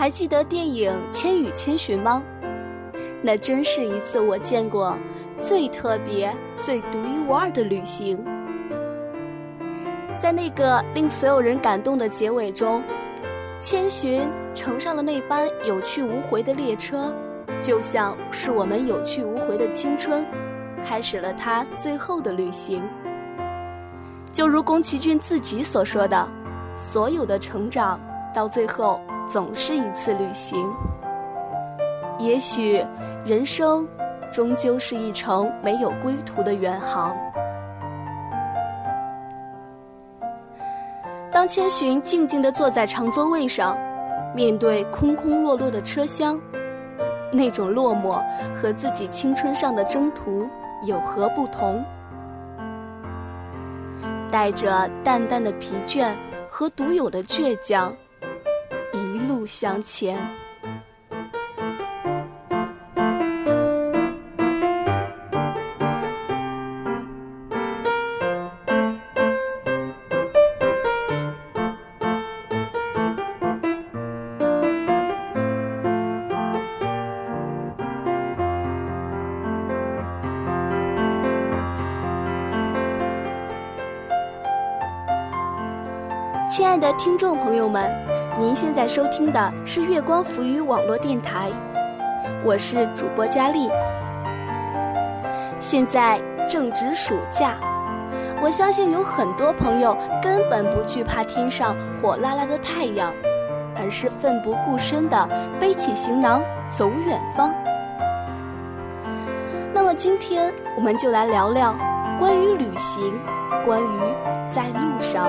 还记得电影《千与千寻》吗？那真是一次我见过最特别、最独一无二的旅行。在那个令所有人感动的结尾中，千寻乘上了那班有去无回的列车，就像是我们有去无回的青春，开始了他最后的旅行。就如宫崎骏自己所说的：“所有的成长，到最后总是一次旅行。”也许，人生终究是一程没有归途的远航。当千寻静静地坐在长座位上，面对空空落落的车厢，那种落寞和自己青春上的征途有何不同？带着淡淡的疲倦和独有的倔强，向前。亲爱的听众朋友们，您现在收听的是月光浮语网络电台，我是主播佳丽。现在正值暑假，我相信有很多朋友根本不惧怕天上火辣辣的太阳，而是奋不顾身的背起行囊走远方。那么今天我们就来聊聊关于旅行，关于在路上。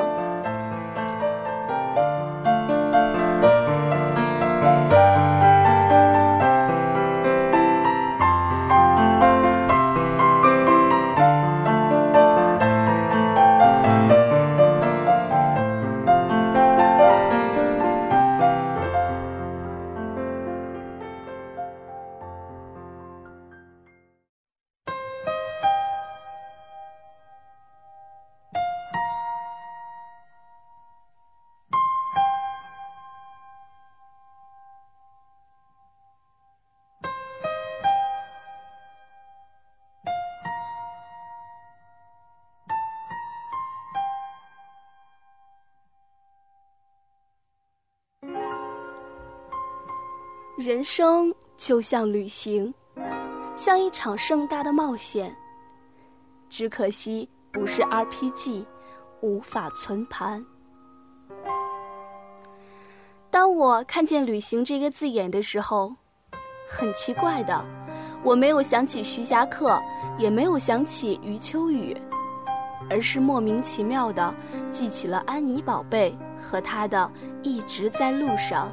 人生就像旅行，像一场盛大的冒险。只可惜不是 RPG，无法存盘。当我看见“旅行”这个字眼的时候，很奇怪的，我没有想起徐霞客，也没有想起余秋雨，而是莫名其妙的记起了安妮宝贝和她的一直在路上。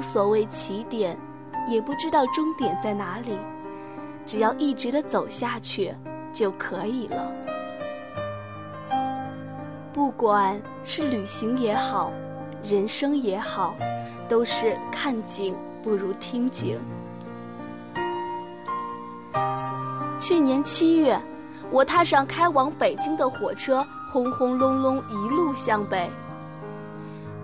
无所谓起点，也不知道终点在哪里，只要一直的走下去就可以了。不管是旅行也好，人生也好，都是看景不如听景。去年七月，我踏上开往北京的火车，轰轰隆隆一路向北。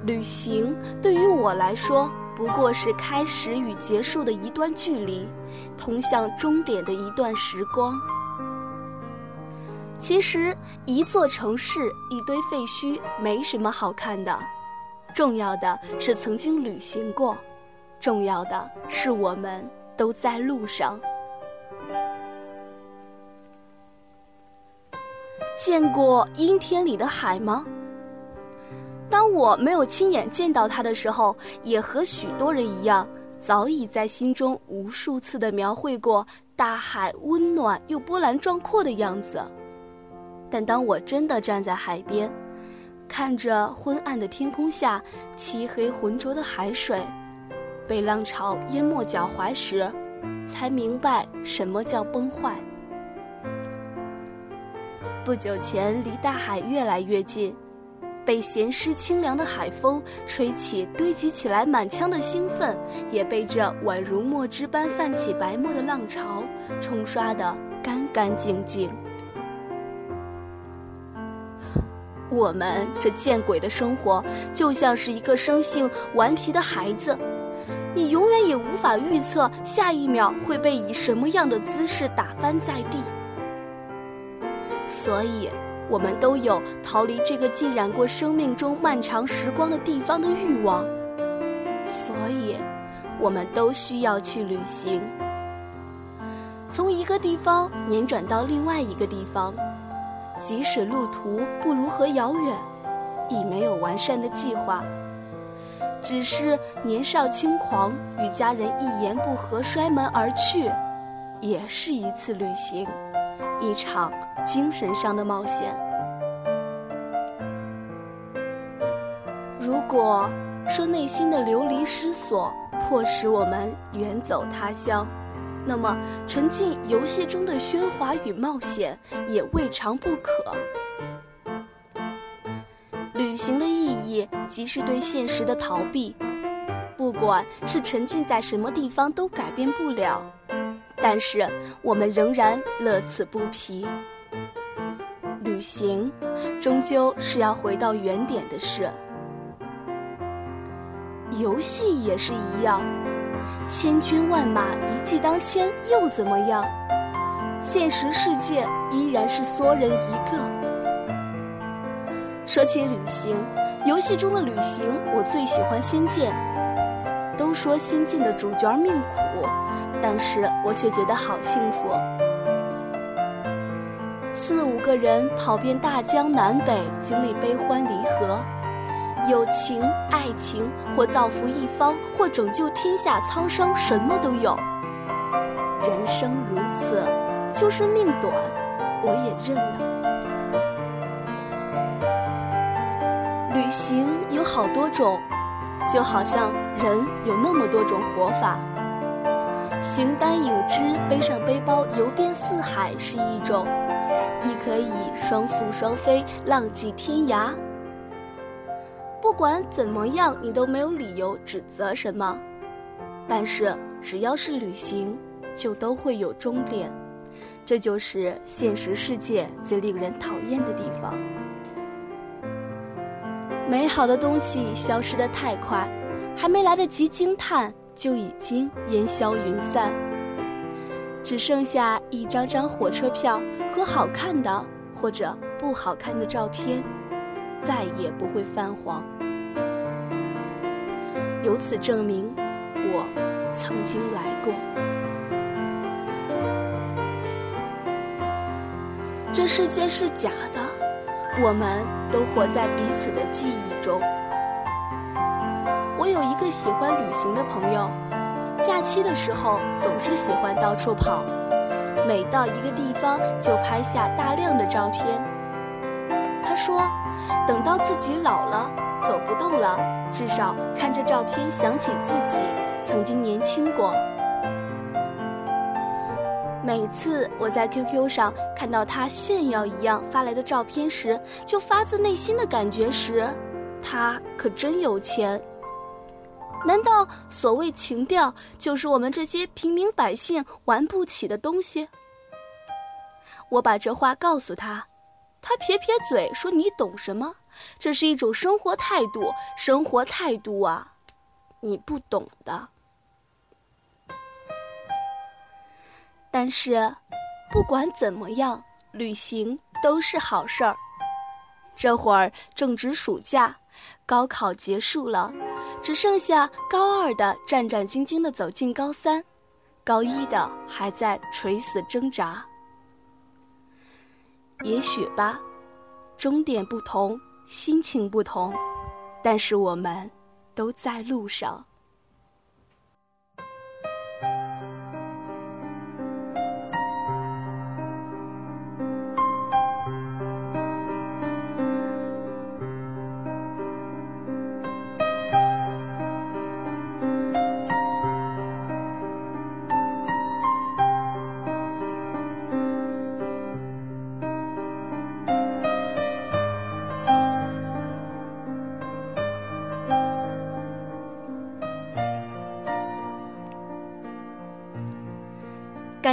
旅行对于我来说。不过是开始与结束的一段距离，通向终点的一段时光。其实，一座城市、一堆废墟没什么好看的，重要的是曾经旅行过，重要的是我们都在路上。见过阴天里的海吗？当我没有亲眼见到它的时候，也和许多人一样，早已在心中无数次的描绘过大海温暖又波澜壮阔的样子。但当我真的站在海边，看着昏暗的天空下漆黑浑浊的海水，被浪潮淹没脚踝时，才明白什么叫崩坏。不久前，离大海越来越近。被咸湿清凉的海风吹起，堆积起来满腔的兴奋，也被这宛如墨汁般泛起白沫的浪潮冲刷得干干净净。我们这见鬼的生活就像是一个生性顽皮的孩子，你永远也无法预测下一秒会被以什么样的姿势打翻在地。所以，我们都有逃离这个浸染过生命中漫长时光的地方的欲望。所以，我们都需要去旅行，从一个地方辗转到另外一个地方。即使路途不如何遥远，亦没有完善的计划。只是年少轻狂，与家人一言不合摔门而去，也是一次旅行，一场精神上的冒险。如果说内心的流离失所迫使我们远走他乡。那么，沉浸游戏中的喧哗与冒险也未尝不可。旅行的意义即是对现实的逃避，不管是沉浸在什么地方都改变不了，但是我们仍然乐此不疲。旅行，终究是要回到原点的事。游戏也是一样。千军万马一骑当千，又怎么样？现实世界依然是缩人一个。说起旅行，游戏中的旅行，我最喜欢《仙剑》。都说《仙剑》的主角命苦，但是我却觉得好幸福。四五个人跑遍大江南北，经历悲欢离合。友情、爱情，或造福一方，或拯救天下苍生，什么都有。人生如此，就是命短，我也认了。旅行有好多种，就好像人有那么多种活法。形单影只，背上背包游遍四海是一种，亦可以双宿双飞，浪迹天涯。不管怎么样，你都没有理由指责什么。但是只要是旅行，就都会有终点，这就是现实世界最令人讨厌的地方。美好的东西消失得太快，还没来得及惊叹，就已经烟消云散，只剩下一张张火车票和好看的或者不好看的照片。再也不会泛黄。由此证明，我曾经来过。这世界是假的，我们都活在彼此的记忆中。最喜欢旅行的朋友，假期的时候总是喜欢到处跑，每到一个地方就拍下大量的照片。他说。等到自己老了，走不动了，至少看着照片想起自己曾经年轻过。每次我在 QQ 上看到他炫耀一样发来的照片时，就发自内心的感觉时，他可真有钱。难道所谓情调就是我们这些平民百姓玩不起的东西？我把这话告诉他。他撇撇嘴说：“你懂什么？这是一种生活态度，生活态度啊，你不懂的。但是，不管怎么样，旅行都是好事儿。这会儿正值暑假，高考结束了，只剩下高二的战战兢兢地走进高三，高一的还在垂死挣扎。”也许吧，终点不同，心情不同，但是我们都在路上。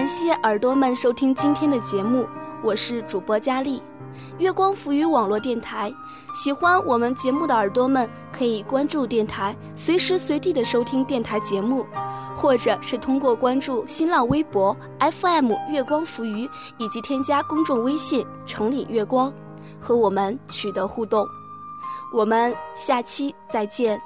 感谢耳朵们收听今天的节目，我是主播佳丽。月光浮于网络电台。喜欢我们节目的耳朵们可以关注电台，随时随地的收听电台节目，或者是通过关注新浪微博 FM 月光浮于，以及添加公众微信城里月光，和我们取得互动。我们下期再见。